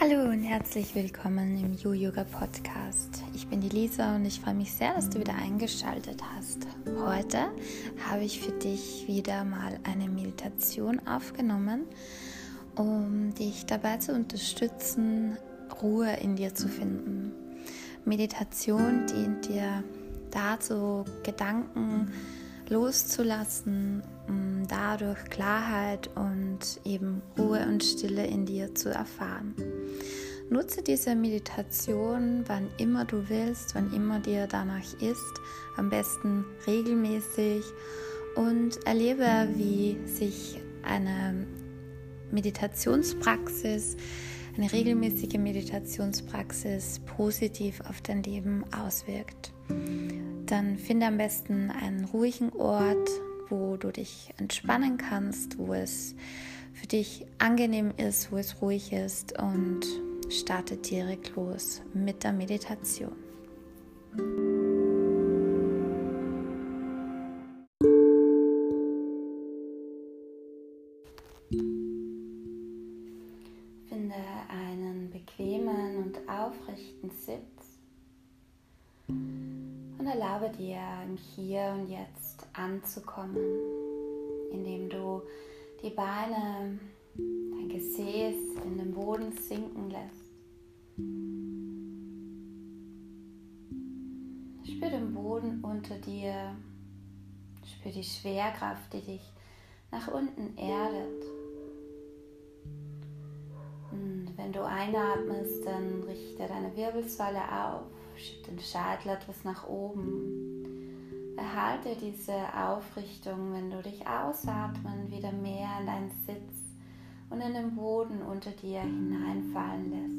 Hallo und herzlich willkommen im You Yoga Podcast. Ich bin die Lisa und ich freue mich sehr, dass du wieder eingeschaltet hast. Heute habe ich für dich wieder mal eine Meditation aufgenommen, um dich dabei zu unterstützen, Ruhe in dir zu finden. Meditation dient dir dazu, Gedanken loszulassen, um dadurch Klarheit und eben Ruhe und Stille in dir zu erfahren. Nutze diese Meditation, wann immer du willst, wann immer dir danach ist, am besten regelmäßig und erlebe, wie sich eine Meditationspraxis, eine regelmäßige Meditationspraxis positiv auf dein Leben auswirkt. Dann finde am besten einen ruhigen Ort, wo du dich entspannen kannst, wo es für dich angenehm ist, wo es ruhig ist und starte direkt los mit der Meditation. Anzukommen, indem du die Beine dein Gesäß in den Boden sinken lässt. Spür den Boden unter dir, spür die Schwerkraft, die dich nach unten erdet. Und wenn du einatmest, dann richte deine Wirbelsäule auf, schieb den Scheitel etwas nach oben. Behalte diese Aufrichtung, wenn du dich ausatmen wieder mehr in deinen Sitz und in den Boden unter dir hineinfallen lässt.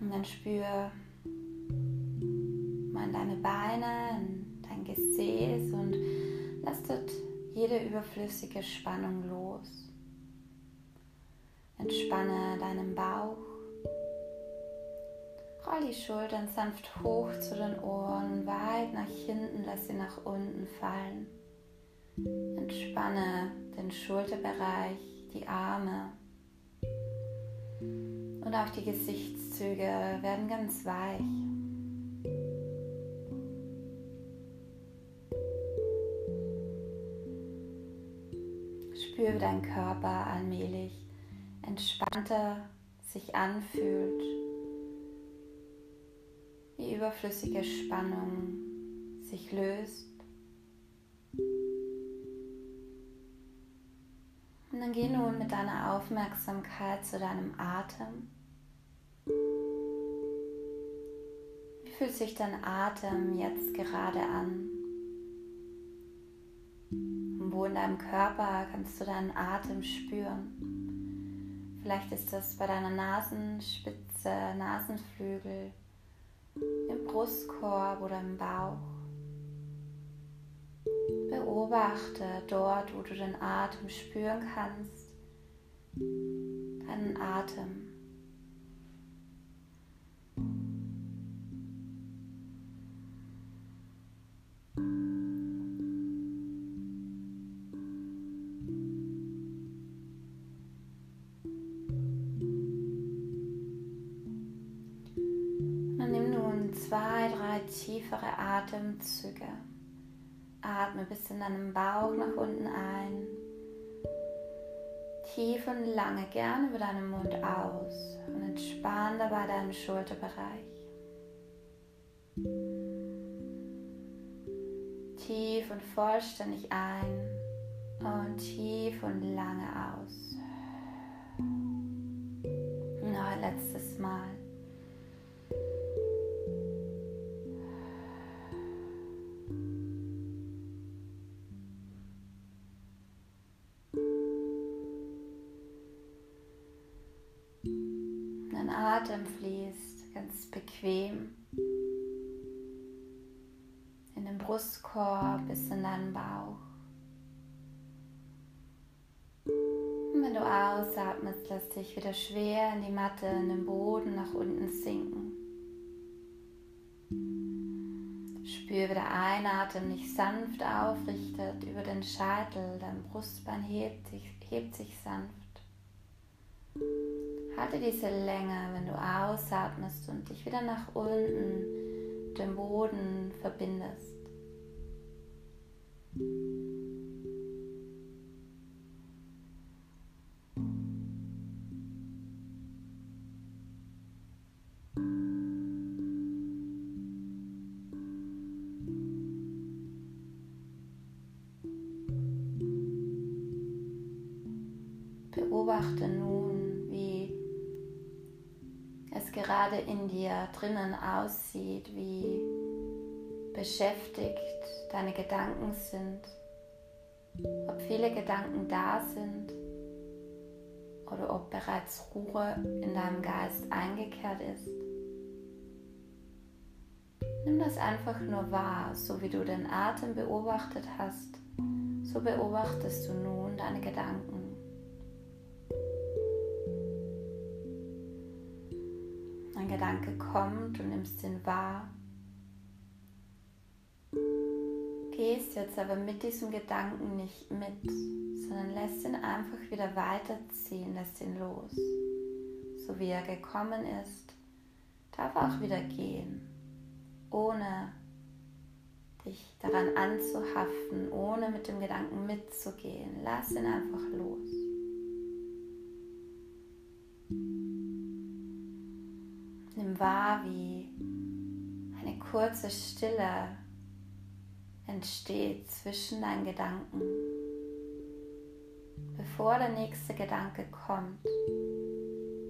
Und dann spür mal deine Beine, dein Gesäß und lass dort jede überflüssige Spannung los. Entspanne deinen Bauch Roll die Schultern sanft hoch zu den Ohren, weit nach hinten, lass sie nach unten fallen. Entspanne den Schulterbereich, die Arme und auch die Gesichtszüge werden ganz weich. Spüre, wie dein Körper allmählich entspannter sich anfühlt wie überflüssige Spannung sich löst. Und dann geh nun mit deiner Aufmerksamkeit zu deinem Atem. Wie fühlt sich dein Atem jetzt gerade an? Und wo in deinem Körper kannst du deinen Atem spüren? Vielleicht ist das bei deiner Nasenspitze, Nasenflügel im Brustkorb oder im Bauch. Beobachte dort, wo du den Atem spüren kannst, deinen Atem. Tiefere Atemzüge. Atme bis in deinem Bauch nach unten ein. Tief und lange gerne über deinen Mund aus und entspann dabei deinen Schulterbereich. Tief und vollständig ein und tief und lange aus. Noch ein letztes Mal. Atem fließt ganz bequem in den Brustkorb bis in deinen Bauch. Und wenn du ausatmest, lass dich wieder schwer in die Matte, in den Boden nach unten sinken. Spür, wie der Einatmen dich sanft aufrichtet über den Scheitel, dein Brustbein hebt sich, hebt sich sanft. Halte diese Länge, wenn du ausatmest und dich wieder nach unten, dem Boden verbindest. Beobachte nun, gerade in dir drinnen aussieht, wie beschäftigt deine Gedanken sind, ob viele Gedanken da sind oder ob bereits Ruhe in deinem Geist eingekehrt ist. Nimm das einfach nur wahr, so wie du den Atem beobachtet hast, so beobachtest du nun deine Gedanken. Gedanke kommt, du nimmst ihn wahr gehst jetzt aber mit diesem Gedanken nicht mit, sondern lässt ihn einfach wieder weiterziehen, lässt ihn los. So wie er gekommen ist, darf auch wieder gehen, ohne dich daran anzuhaften, ohne mit dem Gedanken mitzugehen. Lass ihn einfach los. Nimm wahr, wie eine kurze Stille entsteht zwischen deinen Gedanken. Bevor der nächste Gedanke kommt,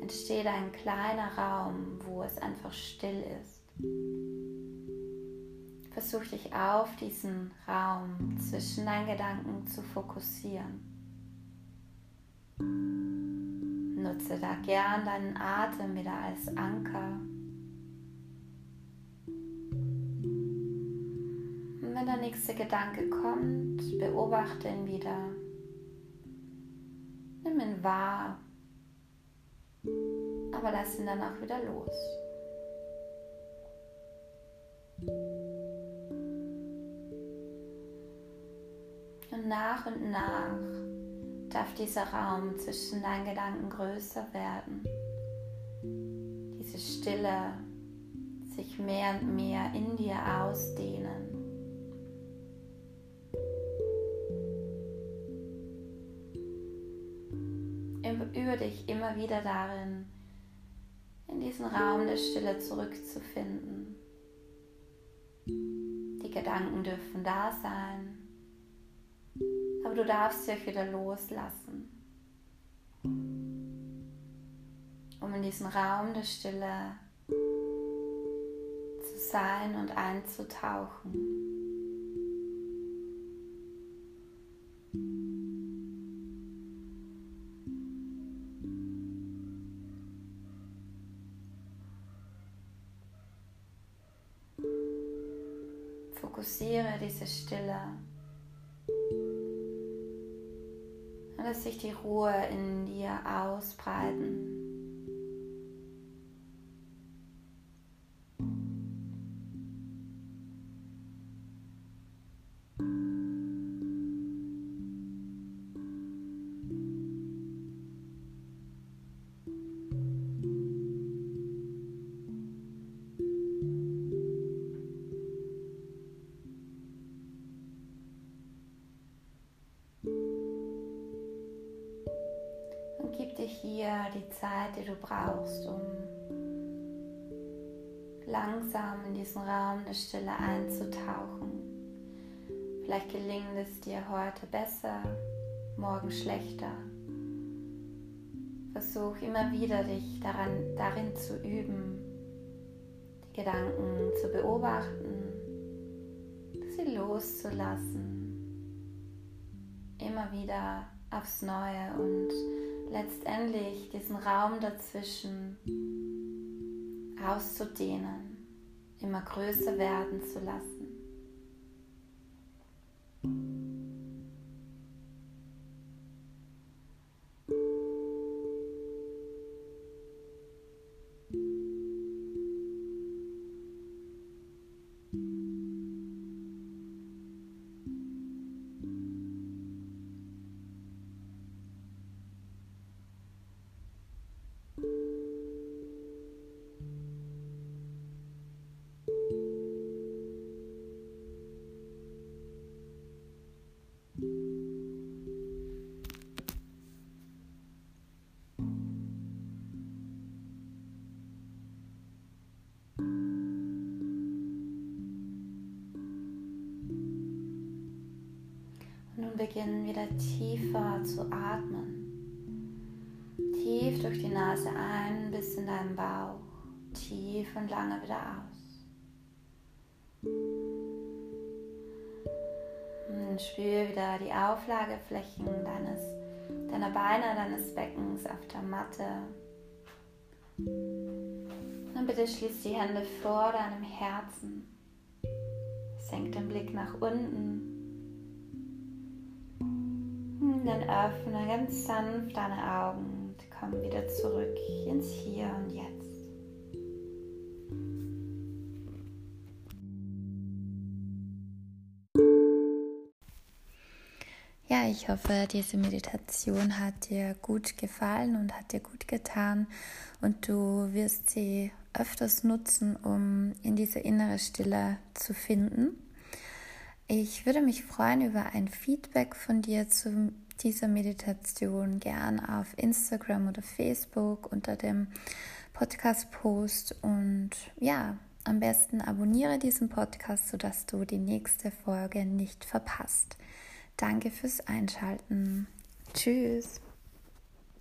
entsteht ein kleiner Raum, wo es einfach still ist. Versuch dich auf diesen Raum zwischen deinen Gedanken zu fokussieren. Nutze da gern deinen Atem wieder als Anker wenn der nächste Gedanke kommt, beobachte ihn wieder. Nimm ihn wahr, aber lass ihn dann auch wieder los. Und nach und nach darf dieser Raum zwischen deinen Gedanken größer werden. Diese Stille sich mehr und mehr in dir ausdehnen. übe dich immer wieder darin, in diesen Raum der Stille zurückzufinden. Die Gedanken dürfen da sein, du darfst auch wieder loslassen, um in diesen Raum der Stille zu sein und einzutauchen. Fokussiere diese Stille. Lass sich die Ruhe in dir ausbreiten. Zeit, die du brauchst, um langsam in diesen Raum der Stille einzutauchen. Vielleicht gelingt es dir heute besser, morgen schlechter. Versuch immer wieder dich daran, darin zu üben, die Gedanken zu beobachten, sie loszulassen, immer wieder aufs Neue und letztendlich diesen Raum dazwischen auszudehnen, immer größer werden zu lassen. Und beginn wieder tiefer zu atmen. Tief durch die Nase ein bis in deinen Bauch, tief und lange wieder aus. Und spür wieder die Auflageflächen deines, deiner Beine, deines Beckens auf der Matte. Und bitte schließ die Hände vor deinem Herzen. Senk den Blick nach unten. Dann öffne ganz sanft deine Augen und komm wieder zurück ins Hier und Jetzt. Ja, ich hoffe, diese Meditation hat dir gut gefallen und hat dir gut getan und du wirst sie öfters nutzen, um in diese innere Stille zu finden. Ich würde mich freuen über ein Feedback von dir zu dieser Meditation, gern auf Instagram oder Facebook unter dem Podcast-Post. Und ja, am besten abonniere diesen Podcast, sodass du die nächste Folge nicht verpasst. Danke fürs Einschalten. Tschüss.